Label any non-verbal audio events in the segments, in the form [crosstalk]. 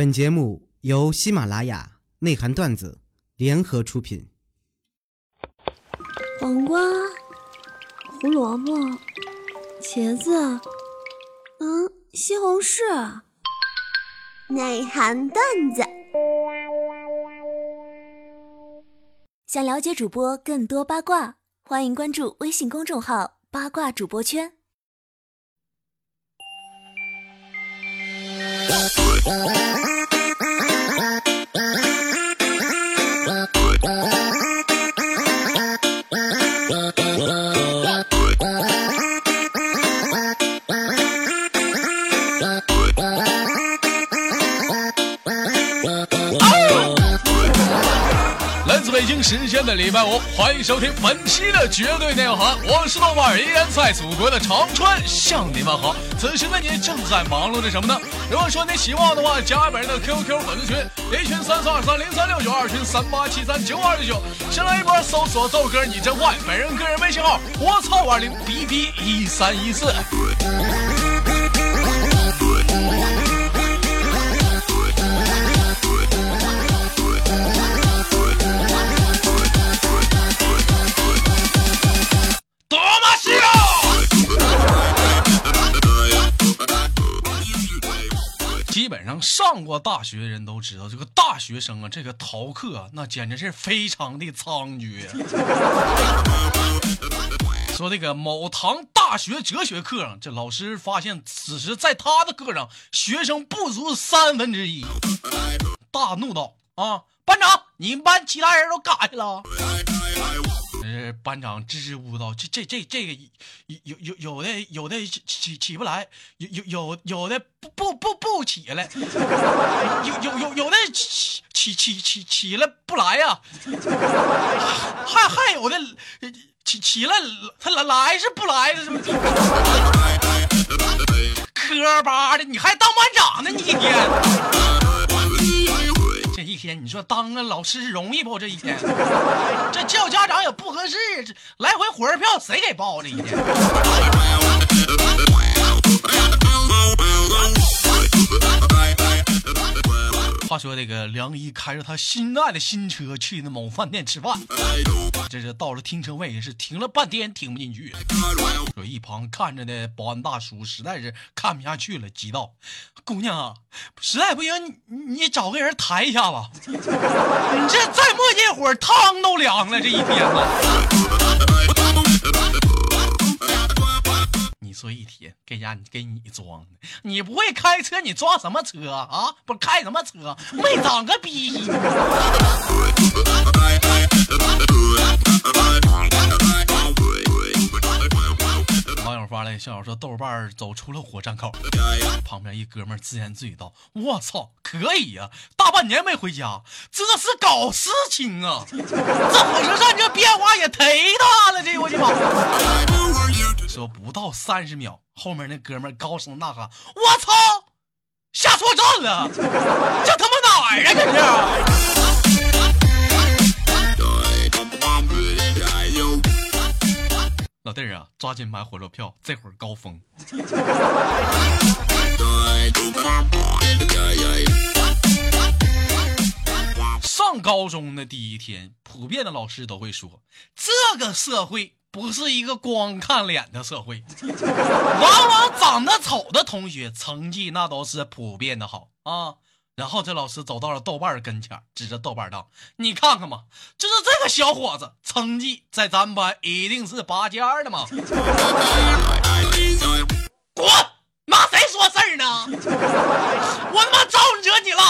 本节目由喜马拉雅内涵段子联合出品。黄瓜、胡萝卜、茄子，嗯，西红柿。内涵段子。想了解主播更多八卦，欢迎关注微信公众号“八卦主播圈”。时间的礼拜五，欢迎收听本期的绝对内涵，我是豆瓣，依然在祖国的长春向你们好。此时的你正在忙碌着什么呢？如果说你喜欢我的话，加本人的 QQ 粉丝群，一群三四二三零三六九，二群三八七三九二六九。先来一波搜索豆哥你真坏，本人个人微信号我操五二零 B B 一三一四。上过大学的人都知道，这个大学生啊，这个逃课啊，那简直是非常的猖獗。[laughs] 说这个某堂大学哲学课上，这老师发现此时在他的课上学生不足三分之一，大怒道：“啊，班长，你们班其他人都干啥去了？”班长支支吾吾道：“这这这这个有有有的有的起起起不来，有有有有的不不不不起来，有有有有的起起起起起来不来呀、还还有的起起来他来来是不来的，磕巴的，你还当班长呢？你一天。”一天，你说当个老师容易不？这一天，这叫家长也不合适，这来回火车票谁给报？这一天。说，这个梁姨开着他心爱的新车去那某饭店吃饭，这是到了停车位，是停了半天停不进去。说一旁看着的保安大叔实在是看不下去了，急道：“姑娘啊，实在不行，你你找个人抬一下吧。[laughs] 你这再磨叽一会儿，汤都凉了。这一天呐。”说一天给家你给你装的，你不会开车，你装什么车啊？不开什么车？没长个逼。来笑话说：“豆瓣儿走出了火山口，旁边一哥们儿自言自语道：‘我操，可以呀、大半年没回家，这是搞事情啊！这火车站这变化也忒大了，这我的妈！’说不到三十秒，后面那哥们儿高声呐喊：‘我操，下错站了，这他妈哪儿啊？这是！’老弟儿啊，抓紧买火车票，这会儿高峰。上高中的第一天，普遍的老师都会说，这个社会不是一个光看脸的社会，往往长得丑的同学成绩那都是普遍的好啊。然后这老师走到了豆瓣儿跟前，指着豆瓣道：“你看看嘛，就是这个小伙子，成绩在咱们班一定是拔尖的嘛。”滚！妈，谁说事儿呢？我他妈招惹你了？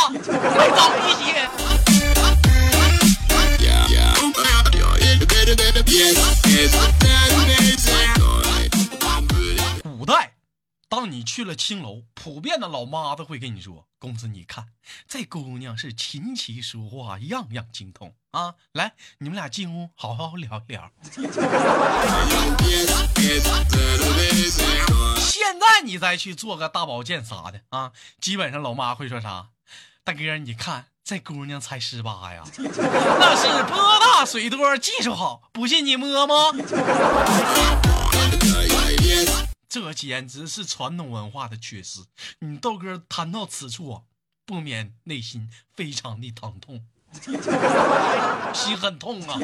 去了青楼，普遍的老妈子会跟你说：“公子，你看这姑娘是琴棋书画样样精通啊！来，你们俩进屋好好聊一聊。[laughs] ”现在你再去做个大保健啥的啊，基本上老妈会说啥？大哥，你看这姑娘才十八呀，那是波大水多，技术好，不信你摸摸。这简直是传统文化的缺失。你豆哥谈到此处，不免内心非常的疼痛，心很痛啊。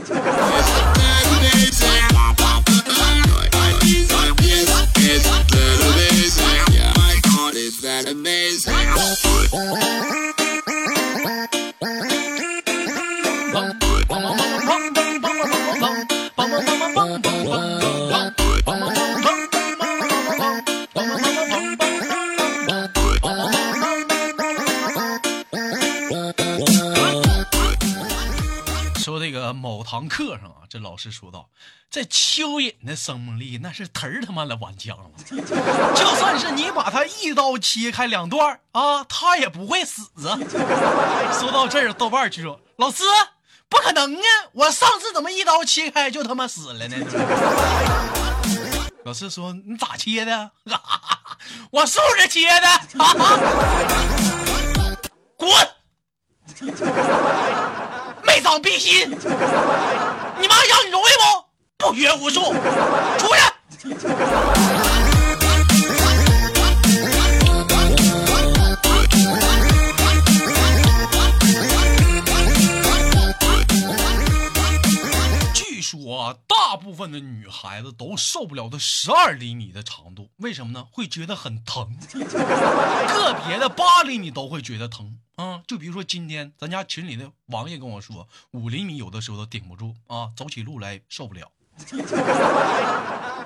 某堂课上啊，这老师说道，这蚯蚓的生命力那是忒他妈的顽强了，[laughs] 就算是你把它一刀切开两段啊，它也不会死。说到这儿，豆瓣就说：“老师，不可能啊！我上次怎么一刀切开就他妈死了呢？” [laughs] 老师说：“你咋切的？[laughs] 我竖着切的。滚！没长逼心！你妈养你容易不？不学无术，女孩子都受不了的十二厘米的长度，为什么呢？会觉得很疼，[laughs] 个别的八厘米都会觉得疼啊。就比如说今天咱家群里的王爷跟我说，五厘米有的时候都顶不住啊，走起路来受不了。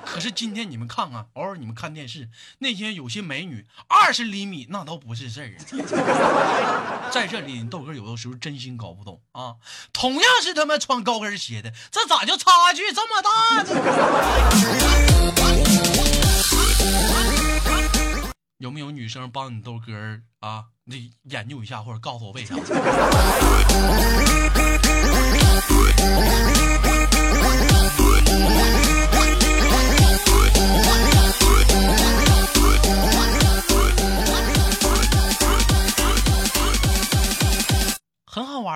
可是今天你们看看，偶尔你们看电视，那些有些美女二十厘米那都不是事儿。[laughs] 在这里，豆哥有的时候真心搞不懂啊，同样是他妈穿高跟鞋的，这咋就差距这么大呢？有没有女生帮你豆哥啊？你研究一下，或者告诉我为啥？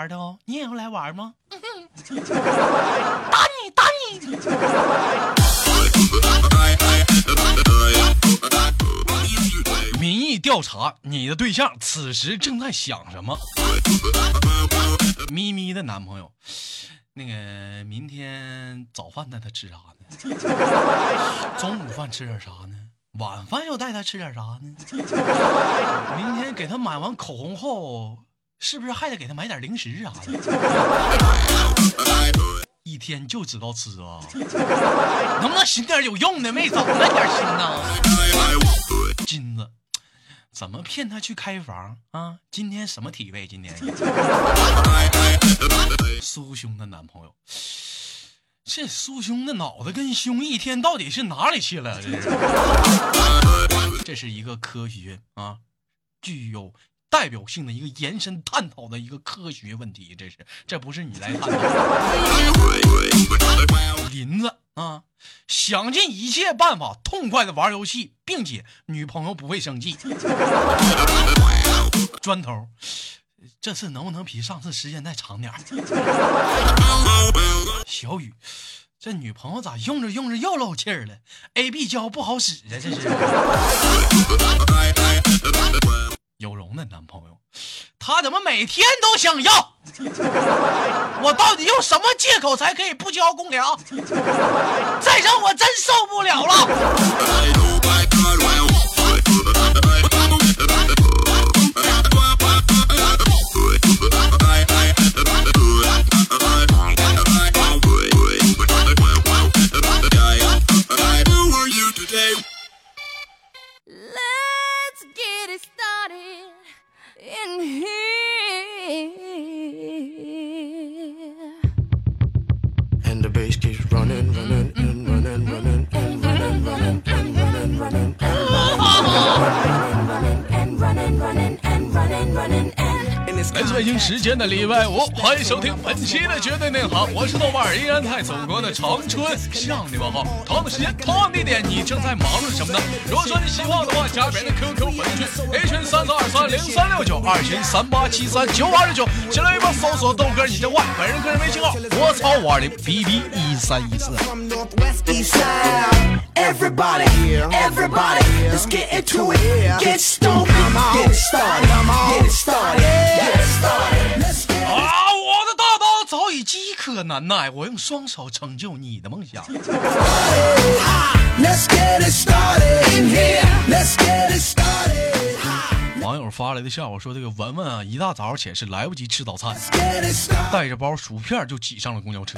的哦，你也要来玩吗？打你，打你！民意调查，你的对象此时正在想什么？咪咪的男朋友，那个明天早饭带他吃啥呢？中午饭吃点啥呢？晚饭要带他吃点啥呢？明天给他买完口红后，是不是还得给他买点零食啥的？[laughs] 一天就知道吃啊，能不能寻点有用的？没长那点心呢？金子，怎么骗他去开房啊？今天什么体位？今天苏兄的男朋友，这苏兄的脑子跟胸一天到底是哪里去了？这是，这是一个科学啊，具有代表性的一个延伸探讨的一个科学问题。这是，这不是你来探讨的。林子啊，想尽一切办法痛快的玩游戏，并且女朋友不会生气。砖头，这次能不能比上次时间再长点？小雨，这女朋友咋用着用着又漏气儿了？A B 胶不好使啊，这是。有容的男朋友，他怎么每天都想要？[laughs] 我到底用什么借口才可以不交公粮？再整我真受不了了！北京时间的礼拜五，欢迎收听本期的绝对内行，我是豆瓣，依然在祖国的长春向你们好。同样的时间，同样地点，你正在忙碌什么呢？如果说你喜欢我的话，加本人的 QQ 粉丝群，A 群三三二三零三六九，二群三八七三九二九，进来一波搜索豆哥你真坏，本人个人微信号我操五二零 B B 一三一四。Everybody, everybody, let's get into it. Get stupid, get it started, get it started, get it started. 啊！我的大刀早已饥渴难耐，我用双手成就你的梦想。网友发来的笑话说：“这个文文啊，一大早起来是来不及吃早餐带着包薯片就挤上了公交车。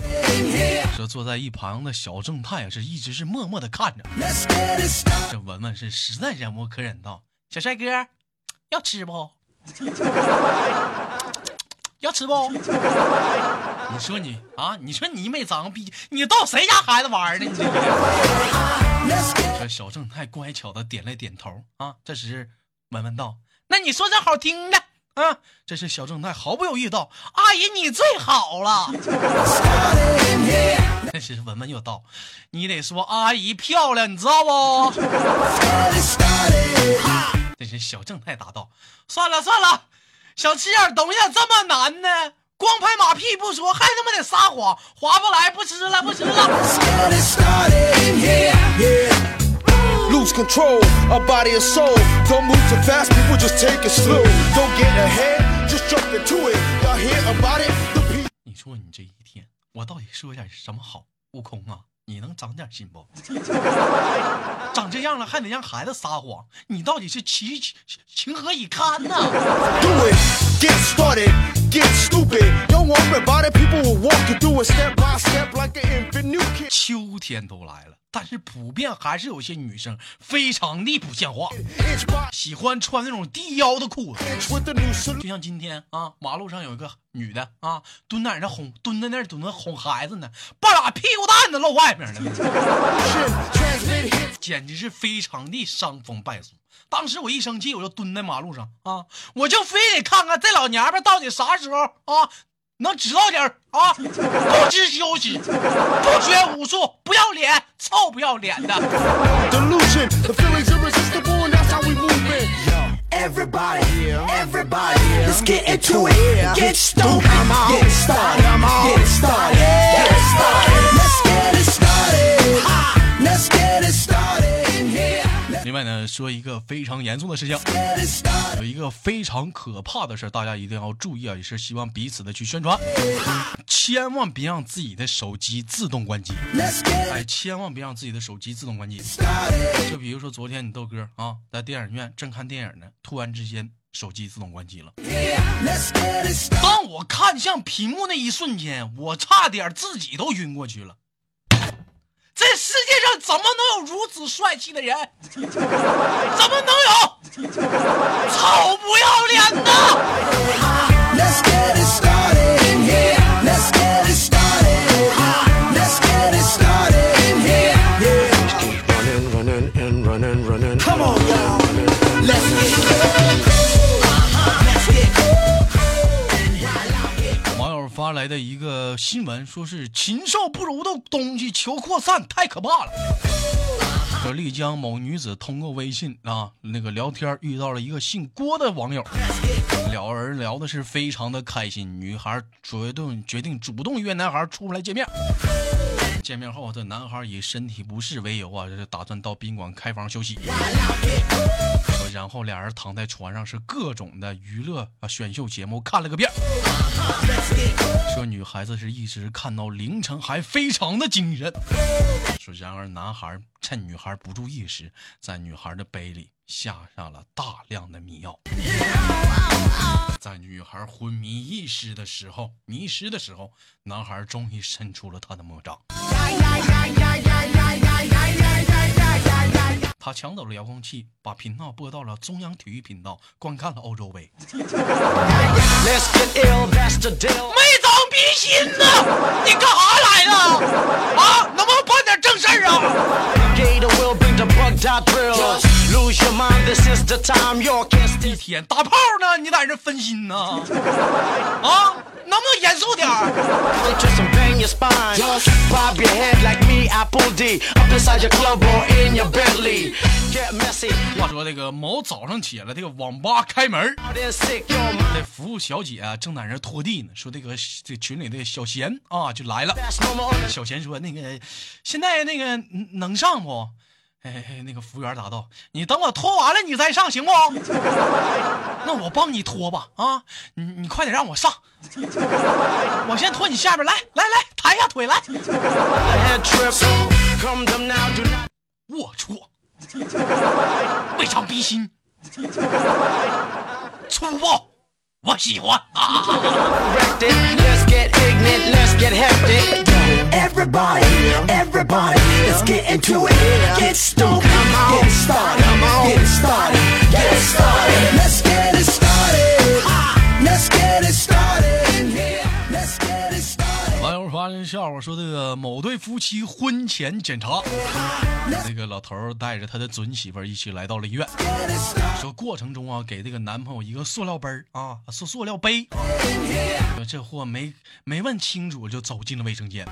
说坐在一旁的小正太啊，是一直是默默的看着。这文文是实在忍无可忍道：“小帅哥，要吃不？要吃不？[laughs] 你说你啊，你说你没长逼，你逗谁家孩子玩呢？你这。”小正太乖巧的点了点头啊。这时文文道：“那你说点好听的啊。”这时小正太毫不犹豫道：“阿姨，你最好了。[laughs] 这时文文又道：“你得说阿姨漂亮，你知道不 [laughs] 这时小正太答道：“算了算了，想吃点东西这么难呢？光拍马屁不说，还他妈得撒谎，划不来，不吃了，不吃了。Get it started in here. Yeah. Lose control of body and soul. Don't move too fast, people just take it slow. Don't get ahead, just jump into it. Y'all hear about it? The people. ”你说你这一天，我到底说点什么好？悟空啊，你能长点心不？[laughs] 长这样了还得让孩子撒谎，你到底是情情何以堪呐？Do 秋天都来了，但是普遍还是有些女生非常的不像话，喜欢穿那种低腰的裤子。就像今天啊，马路上有一个女的啊，蹲在那哄，蹲在那儿蹲着哄孩子呢，半拉屁股蛋子露外面了，简直是非常的伤风败俗。当时我一生气，我就蹲在马路上啊，我就非得看看这老娘们到底啥时候啊能知道点儿？啊，不知休息，不学武术，不要脸，臭不要脸的。外呢，说一个非常严肃的事情，有一个非常可怕的事，大家一定要注意啊！也是希望彼此的去宣传，千万别让自己的手机自动关机，哎，千万别让自己的手机自动关机。就比如说昨天你豆哥啊，在电影院正看电影呢，突然之间手机自动关机了。当我看向屏幕那一瞬间，我差点自己都晕过去了。这世界上怎么能有如此帅气的人？怎么能有？臭不要脸的。let's get it started in here。发来的一个新闻，说是禽兽不如的东西求扩散，太可怕了。说丽江某女子通过微信啊那个聊天遇到了一个姓郭的网友，两人聊的是非常的开心，女孩决定决定主动约男孩出来见面。见面后，这男孩以身体不适为由啊，就打算到宾馆开房休息。然后俩人躺在床上，是各种的娱乐啊选秀节目看了个遍。说女孩子是一直看到凌晨，还非常的精神。说然而男孩趁女孩不注意时，在女孩的杯里下上了大量的迷药。在女孩昏迷意识的时候，迷失的时候，男孩终于伸出了他的魔掌。他抢走了遥控器，把频道播到了中央体育频道，观看了欧洲杯。没长鼻心呢？你干啥来的？啊，能不能办点正事儿啊？一天打炮呢，你在这分心呢？啊，能不能严肃点儿？Apple D，话说这个某早上起来这个网吧开门，那服务小姐正在那拖地呢，说这个这群里的小贤啊就来了，小贤说那个现在那个能上不？哎，那个服务员答道：“你等我拖完了你再上行不？[laughs] 那我帮你拖吧啊！你你快点让我上，我先拖你下边来来来，抬一下腿来。head trip. Come them now, do not 龌龊，非常逼心，粗暴，我喜欢啊！Wreck it. Let's get ignorant, get hectic. Everybody, everybody, let's get into it. Get stoked, get started, get started, get started. Let's get it started. 笑话说，这个某对夫妻婚前检查，那个老头带着他的准媳妇一起来到了医院，说过程中啊，给这个男朋友一个塑料杯啊，塑塑料杯，这货没没问清楚就走进了卫生间，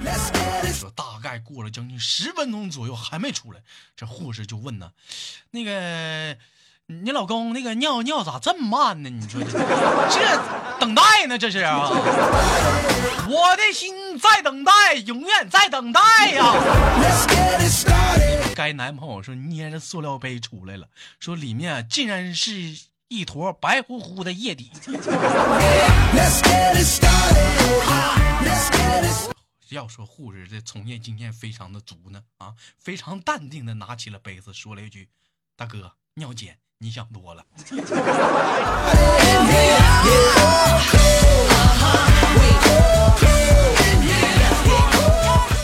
说大概过了将近十分钟左右还没出来，这护士就问呢，那个。你老公那个尿尿咋这么慢呢？你说这 [laughs] 这等待呢？这是啊！[laughs] 我的心在等待，永远在等待呀.该男朋友说捏着塑料杯出来了，说里面竟然是一坨白乎乎的液体。[laughs] 要说护士这从业经验非常的足呢，啊，非常淡定的拿起了杯子，说了一句：“大哥，尿检你想多了。”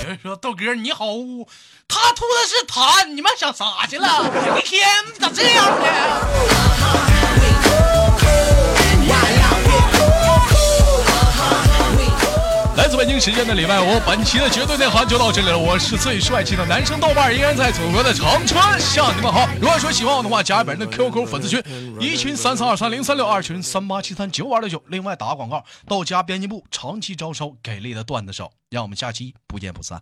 有人说豆哥你好污，他吐的是痰，你们想啥去了？一天咋这样呢？来自北京时间的礼拜五，本期的绝对内涵就到这里了。我是最帅气的男生豆瓣，依然在祖国的长春向你们好。如果说喜欢我的话，加本人的 QQ 粉丝群，一群三三二三零三六，二群三八七三九二六九。另外打个广告，豆家编辑部长期招收给力的段子手，让我们下期不见不散。